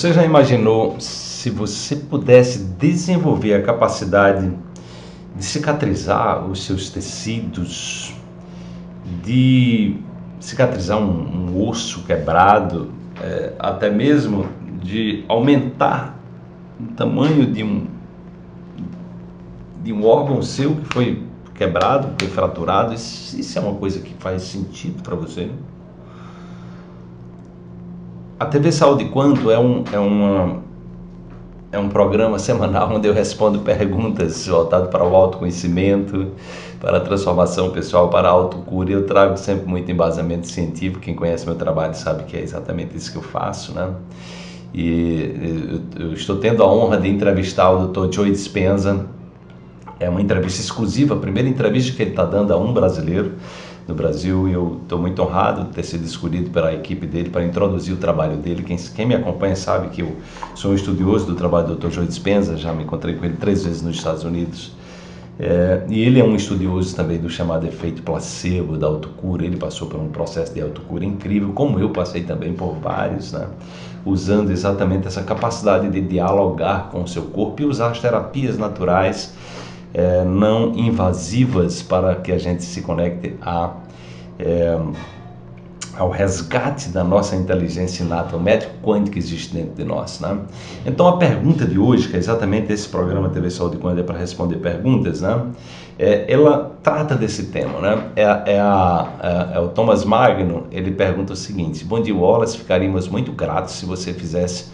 Você já imaginou se você pudesse desenvolver a capacidade de cicatrizar os seus tecidos, de cicatrizar um, um osso quebrado, é, até mesmo de aumentar o tamanho de um, de um órgão seu que foi quebrado, foi fraturado? Isso, isso é uma coisa que faz sentido para você? A TV Saúde Quanto é, um, é, uma, é um programa semanal onde eu respondo perguntas voltadas para o autoconhecimento, para a transformação pessoal, para a autocura. Eu trago sempre muito embasamento científico. Quem conhece meu trabalho sabe que é exatamente isso que eu faço, né? E eu estou tendo a honra de entrevistar o Dr. Joe Dispenza. É uma entrevista exclusiva, a primeira entrevista que ele está dando a um brasileiro no Brasil e eu estou muito honrado de ter sido escolhido pela equipe dele para introduzir o trabalho dele. Quem, quem, me acompanha sabe que eu sou um estudioso do trabalho do Dr. Joe Dispenza, já me encontrei com ele três vezes nos Estados Unidos. É, e ele é um estudioso também do chamado efeito placebo, da autocura. Ele passou por um processo de autocura incrível, como eu passei também por vários, né? usando exatamente essa capacidade de dialogar com o seu corpo e usar as terapias naturais é, não invasivas para que a gente se conecte a, é, ao resgate da nossa inteligência inata, o médico quântico que existe dentro de nós. Né? Então a pergunta de hoje, que é exatamente esse programa TV Saúde Quântica é para responder perguntas, né? É, ela trata desse tema. Né? É, é, a, é, é o Thomas Magno, ele pergunta o seguinte, Bom dia Wallace, ficaríamos muito gratos se você fizesse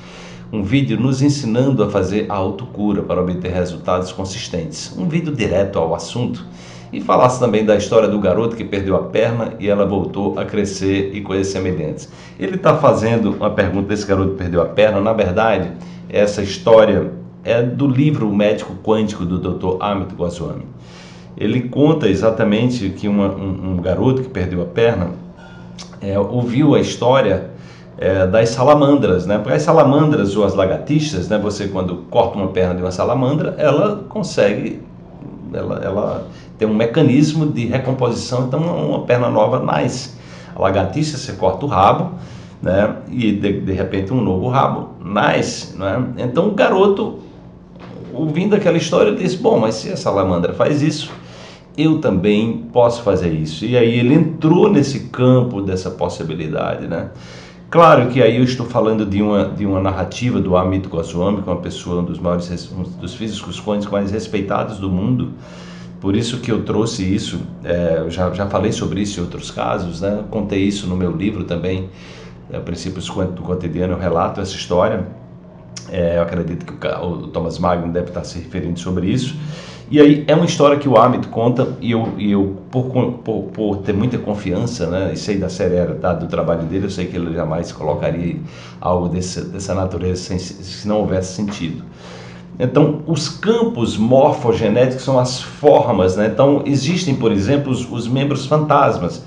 um vídeo nos ensinando a fazer a autocura para obter resultados consistentes. Um vídeo direto ao assunto e falasse também da história do garoto que perdeu a perna e ela voltou a crescer e coisas semelhantes. Ele está fazendo uma pergunta desse garoto que perdeu a perna. Na verdade, essa história é do livro O Médico Quântico do Dr. Amit Goswami. Ele conta exatamente que uma, um, um, garoto que perdeu a perna é, ouviu a história é, das salamandras, né? Porque as salamandras ou as lagartixas, né? Você quando corta uma perna de uma salamandra, ela consegue, ela, ela tem um mecanismo de recomposição, então uma, uma perna nova nasce. A lagartixa você corta o rabo, né? E de, de repente um novo rabo nasce, né? Então o garoto, ouvindo aquela história, disse: bom, mas se a salamandra faz isso eu também posso fazer isso. E aí ele entrou nesse campo dessa possibilidade, né? Claro que aí eu estou falando de uma, de uma narrativa do Amit Goswami, que é uma pessoa, um dos maiores um dos físicos quânticos mais respeitados do mundo. Por isso que eu trouxe isso, é, eu já, já falei sobre isso em outros casos, né? contei isso no meu livro também, é, Princípios do Cotidiano, eu relato essa história. É, eu acredito que o, o Thomas Magno deve estar se referindo sobre isso. E aí é uma história que o Amit conta e eu, e eu por, por, por, ter muita confiança, né, e sei da seriedade do trabalho dele, eu sei que ele jamais colocaria algo desse, dessa natureza sem, se não houvesse sentido. Então, os campos morfogenéticos são as formas, né? Então, existem, por exemplo, os, os membros fantasmas.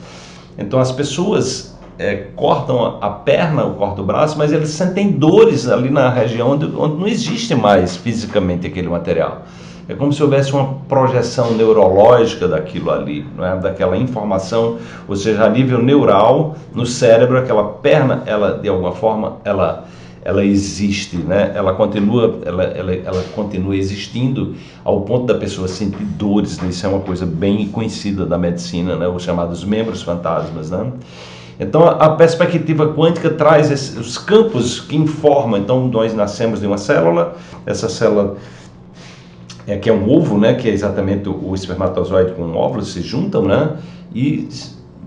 Então, as pessoas é, cortam a perna, ou cortam o braço, mas eles sentem dores ali na região onde, onde não existe mais fisicamente aquele material. É como se houvesse uma projeção neurológica daquilo ali, não é? daquela informação, ou seja, a nível neural, no cérebro, aquela perna, ela de alguma forma, ela ela existe, né? Ela continua, ela, ela, ela continua existindo ao ponto da pessoa sentir dores. Né? Isso é uma coisa bem conhecida da medicina, né? Os chamados membros fantasmas, né? Então a perspectiva quântica traz esses, os campos que informam. Então nós nascemos de uma célula, essa célula é, que é um ovo, né, que é exatamente o, espermatozoide com o óvulo, se juntam, né, e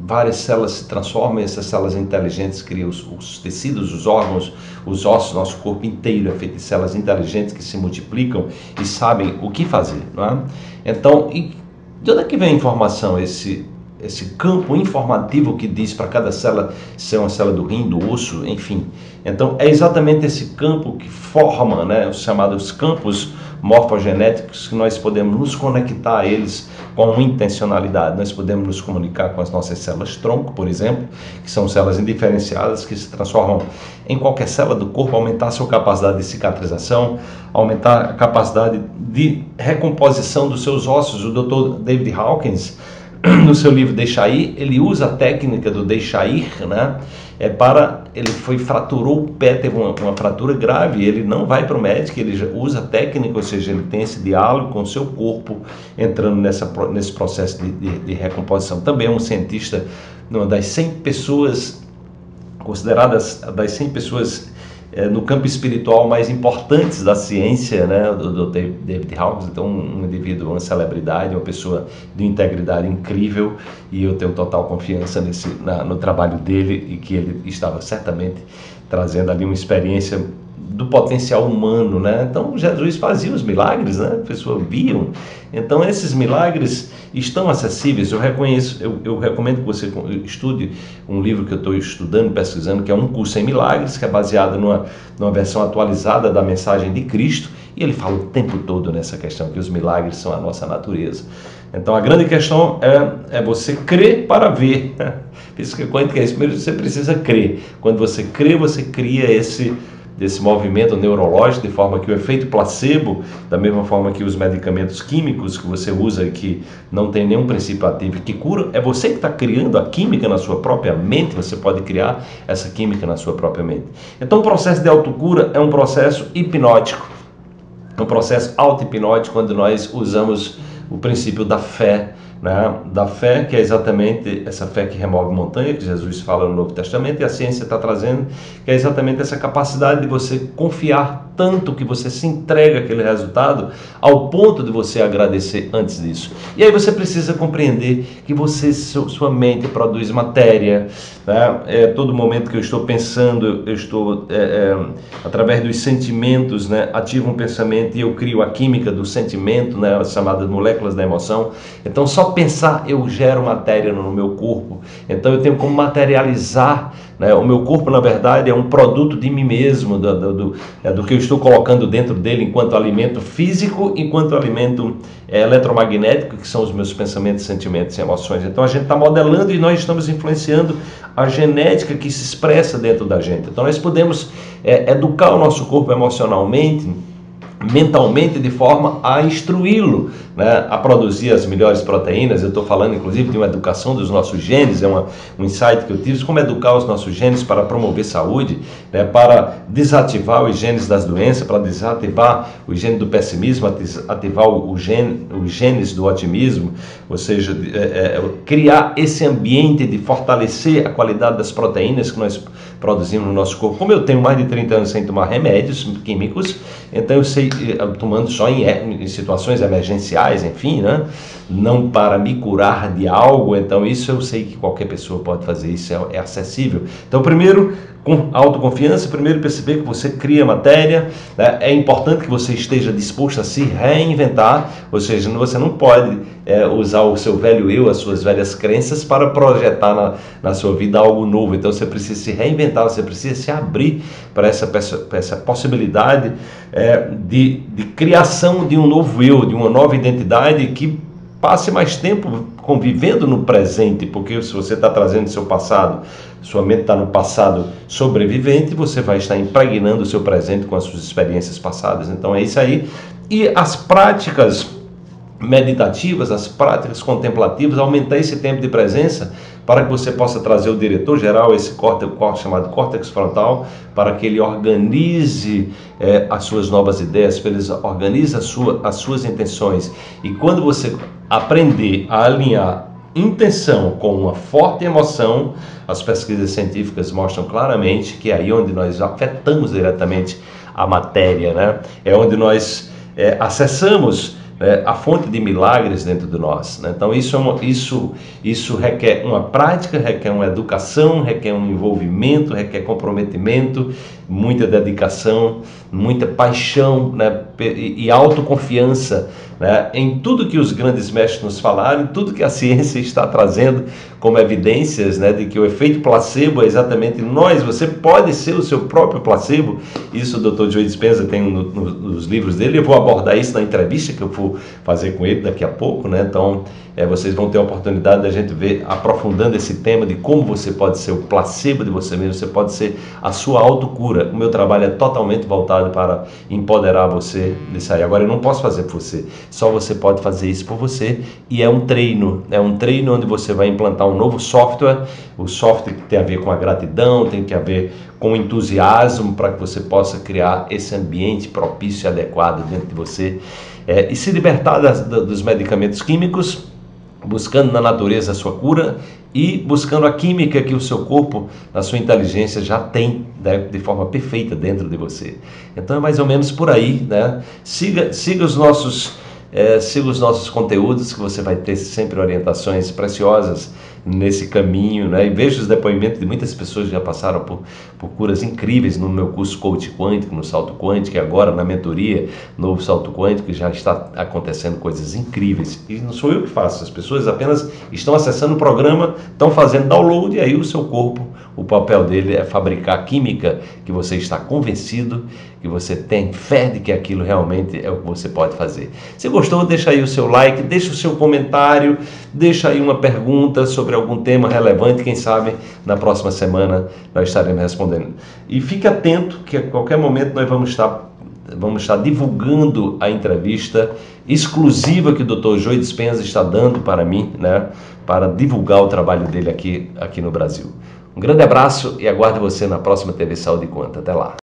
várias células se transformam, e essas células inteligentes criam os, os, tecidos, os órgãos, os ossos, nosso corpo inteiro é feito de células inteligentes que se multiplicam e sabem o que fazer, não é? Então, e de onde é que vem a informação, esse esse campo informativo que diz para cada célula ser uma célula do rim, do osso, enfim. Então, é exatamente esse campo que forma, né, os chamados campos morfogenéticos que nós podemos nos conectar a eles com intencionalidade. Nós podemos nos comunicar com as nossas células tronco, por exemplo, que são células indiferenciadas que se transformam em qualquer célula do corpo, aumentar a sua capacidade de cicatrização, aumentar a capacidade de recomposição dos seus ossos. O Dr. David Hawkins no seu livro Deixa Ir, ele usa a técnica do deixa ir, né? É para ele foi fraturou o pé, teve uma, uma fratura grave, ele não vai para o médico, ele usa a técnica, ou seja, ele tem esse diálogo com o seu corpo, entrando nessa, nesse processo de, de, de recomposição. Também é um cientista, uma das 100 pessoas consideradas das 100 pessoas é, no campo espiritual mais importantes da ciência, né, do, do David Hawkins, então um indivíduo, uma celebridade, uma pessoa de integridade incrível e eu tenho total confiança nesse, na, no trabalho dele e que ele estava certamente trazendo ali uma experiência do potencial humano, né? Então Jesus fazia os milagres, né? As pessoas viam. Então esses milagres estão acessíveis. Eu eu, eu recomendo que você estude um livro que eu estou estudando, pesquisando, que é um curso em milagres, que é baseado numa, numa versão atualizada da mensagem de Cristo. E ele fala o tempo todo nessa questão que os milagres são a nossa natureza. Então a grande questão é, é você crer para ver. Física quântica é isso. Primeiro você precisa crer. Quando você crê, você cria esse desse movimento neurológico, de forma que o efeito placebo, da mesma forma que os medicamentos químicos que você usa que não tem nenhum princípio ativo que cura, é você que está criando a química na sua própria mente, você pode criar essa química na sua própria mente. Então o processo de autocura é um processo hipnótico, um processo auto-hipnótico quando nós usamos o princípio da fé, né, da fé, que é exatamente essa fé que remove montanha, que Jesus fala no Novo Testamento, e a ciência está trazendo, que é exatamente essa capacidade de você confiar tanto que você se entrega aquele resultado ao ponto de você agradecer antes disso. E aí você precisa compreender que você, sua mente produz matéria, né? é, todo momento que eu estou pensando, eu estou, é, é, através dos sentimentos, né? ativo um pensamento e eu crio a química do sentimento, né? as chamadas moléculas da emoção. Então, só pensar eu gero matéria no meu corpo. Então, eu tenho como materializar né? O meu corpo, na verdade, é um produto de mim mesmo, do, do, do, é do que eu estou colocando dentro dele enquanto alimento físico, enquanto alimento é, eletromagnético, que são os meus pensamentos, sentimentos e emoções. Então a gente está modelando e nós estamos influenciando a genética que se expressa dentro da gente. Então nós podemos é, educar o nosso corpo emocionalmente mentalmente de forma a instruí-lo né, a produzir as melhores proteínas. Eu estou falando inclusive de uma educação dos nossos genes, é uma, um insight que eu tive, como educar os nossos genes para promover saúde, né, para desativar os genes das doenças, para desativar o gene do pessimismo, ativar o, gene, os genes do otimismo, ou seja, é, é, criar esse ambiente de fortalecer a qualidade das proteínas que nós produzimos no nosso corpo. Como eu tenho mais de 30 anos sem tomar remédios químicos, então eu sei, eh, tomando só em, em situações emergenciais, enfim, né? Não para me curar de algo, então isso eu sei que qualquer pessoa pode fazer, isso é, é acessível. Então, primeiro, com autoconfiança, primeiro perceber que você cria matéria, né? é importante que você esteja disposto a se reinventar, ou seja, você não pode é, usar o seu velho eu, as suas velhas crenças para projetar na, na sua vida algo novo, então você precisa se reinventar, você precisa se abrir para essa, essa possibilidade é, de, de criação de um novo eu, de uma nova identidade que Passe mais tempo convivendo no presente, porque se você está trazendo seu passado, sua mente está no passado sobrevivente, você vai estar impregnando o seu presente com as suas experiências passadas. Então é isso aí. E as práticas meditativas, as práticas contemplativas, aumentar esse tempo de presença para que você possa trazer o diretor geral, esse córtex, chamado córtex frontal, para que ele organize é, as suas novas ideias, para ele organize sua, as suas intenções. E quando você aprender a alinhar intenção com uma forte emoção, as pesquisas científicas mostram claramente que é aí onde nós afetamos diretamente a matéria, né? É onde nós é, acessamos é, a fonte de milagres dentro de nós. Né? Então isso, é uma, isso, isso requer uma prática, requer uma educação, requer um envolvimento, requer comprometimento, muita dedicação, muita paixão né? e, e autoconfiança né? em tudo que os grandes mestres nos falaram, em tudo que a ciência está trazendo como evidências né? de que o efeito placebo é exatamente nós, você pode ser o seu próprio placebo. Isso o Dr. Joe Dispenza tem no, no, nos livros dele, eu vou abordar isso na entrevista que eu vou fazer com ele daqui a pouco, né? Então, é, vocês vão ter a oportunidade da gente ver aprofundando esse tema de como você pode ser o placebo de você mesmo, você pode ser a sua autocura. O meu trabalho é totalmente voltado para empoderar você nisso aí. Agora, eu não posso fazer por você, só você pode fazer isso por você. E é um treino, é um treino onde você vai implantar um novo software, o software tem a ver com a gratidão, tem que a ver com entusiasmo para que você possa criar esse ambiente propício e adequado dentro de você. É, e se libertar das, dos medicamentos químicos buscando na natureza a sua cura e buscando a química que o seu corpo, na sua inteligência, já tem né, de forma perfeita dentro de você. Então é mais ou menos por aí, né? Siga, siga os nossos é, siga os nossos conteúdos que você vai ter sempre orientações preciosas nesse caminho, né? E vejo os depoimentos de muitas pessoas que já passaram por, por curas incríveis no meu curso Coach Quântico, no Salto Quântico, e agora na mentoria Novo Salto Quântico, já está acontecendo coisas incríveis. E não sou eu que faço, as pessoas apenas estão acessando o programa, estão fazendo download, e aí o seu corpo, o papel dele é fabricar química que você está convencido, que você tem fé de que aquilo realmente é o que você pode fazer. Se gostou, deixa aí o seu like, deixa o seu comentário, deixa aí uma pergunta sobre algum tema relevante, quem sabe na próxima semana nós estaremos respondendo. E fique atento que a qualquer momento nós vamos estar vamos estar divulgando a entrevista exclusiva que o Dr. Joey Dispenza está dando para mim, né, para divulgar o trabalho dele aqui aqui no Brasil. Um grande abraço e aguardo você na próxima TV Saúde Conta. Até lá.